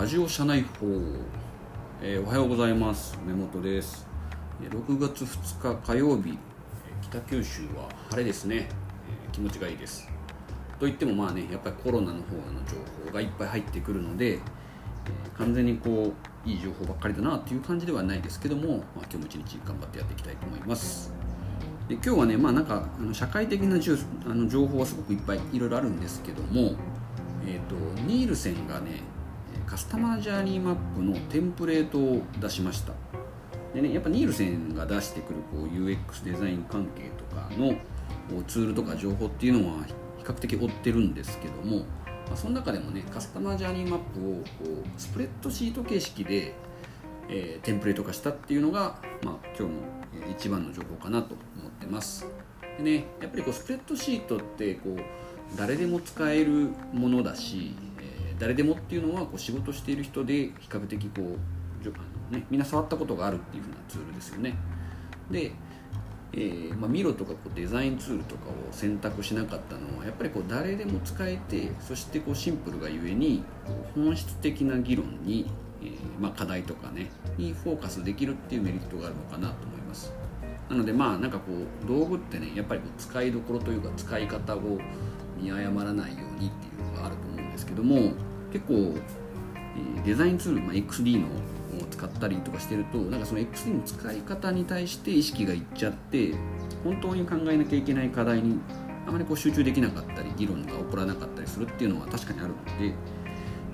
ラジオ社内法、えーおはようございます。梅本です。6月2日火曜日。え北九州は晴れですね、えー気持ちがいいです。といってもまあねやっぱりコロナの方の情報がいっぱい入ってくるので、えー完全にこういい情報ばっかりだなっていう感じではないですけども、まあ、今日も一日頑張ってやっていきたいと思います。で今日はねまあなんかあの社会的なじゅあの情報はすごくいっぱいいろいろあるんですけどもえー、とニールセンがねカスタマージャーニーマップのテンプレートを出しました。でねやっぱニールセンが出してくるこう UX デザイン関係とかのツールとか情報っていうのは比較的追ってるんですけども、まあ、その中でもねカスタマージャーニーマップをこうスプレッドシート形式で、えーテンプレート化したっていうのが、まあ、今日の一番の情報かなと思ってます。でねやっぱりこうスプレッドシートってこう誰でも使えるものだし、誰でもっていうのはこう仕事している人で比較的こう、あのね、みんな触ったことがあるっていう風なツールですよね。で、えーまあ、ミロとかこうデザインツールとかを選択しなかったのはやっぱりこう誰でも使えてそしてこうシンプルがゆえに本質的な議論に、えーまあ、課題とかねにフォーカスできるっていうメリットがあるのかなと思います。なのでまあなんかこう道具ってねやっぱりこう使いどころというか使い方を見誤らないようにっていうのがあると思うんですけども結構、デザインツール、まあ、XD のを使ったりとかしてるとなんかその XD の使い方に対して意識がいっちゃって本当に考えなきゃいけない課題にあまりこう集中できなかったり議論が起こらなかったりするっていうのは確かにあるので、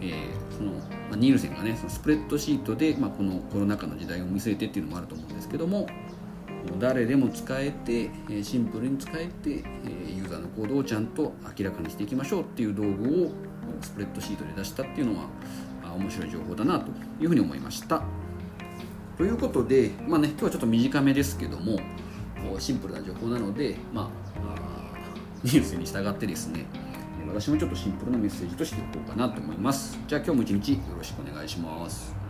えーそのまあ、ニールセンがねそのスプレッドシートで、まあ、このコロナ禍の時代を見据えてっていうのもあると思うんですけども誰でも使えてシンプルに使えてユーザーの行動をちゃんと明らかにしていきましょうっていう道具をスプレッドシートで出したっていうのは面白い情報だなというふうに思いました。ということで、まあね、今日はちょっと短めですけどもシンプルな情報なので、まあ、ニュースに従ってですね私もちょっとシンプルなメッセージとしていこうかなと思います。じゃあ今日も一日よろしくお願いします。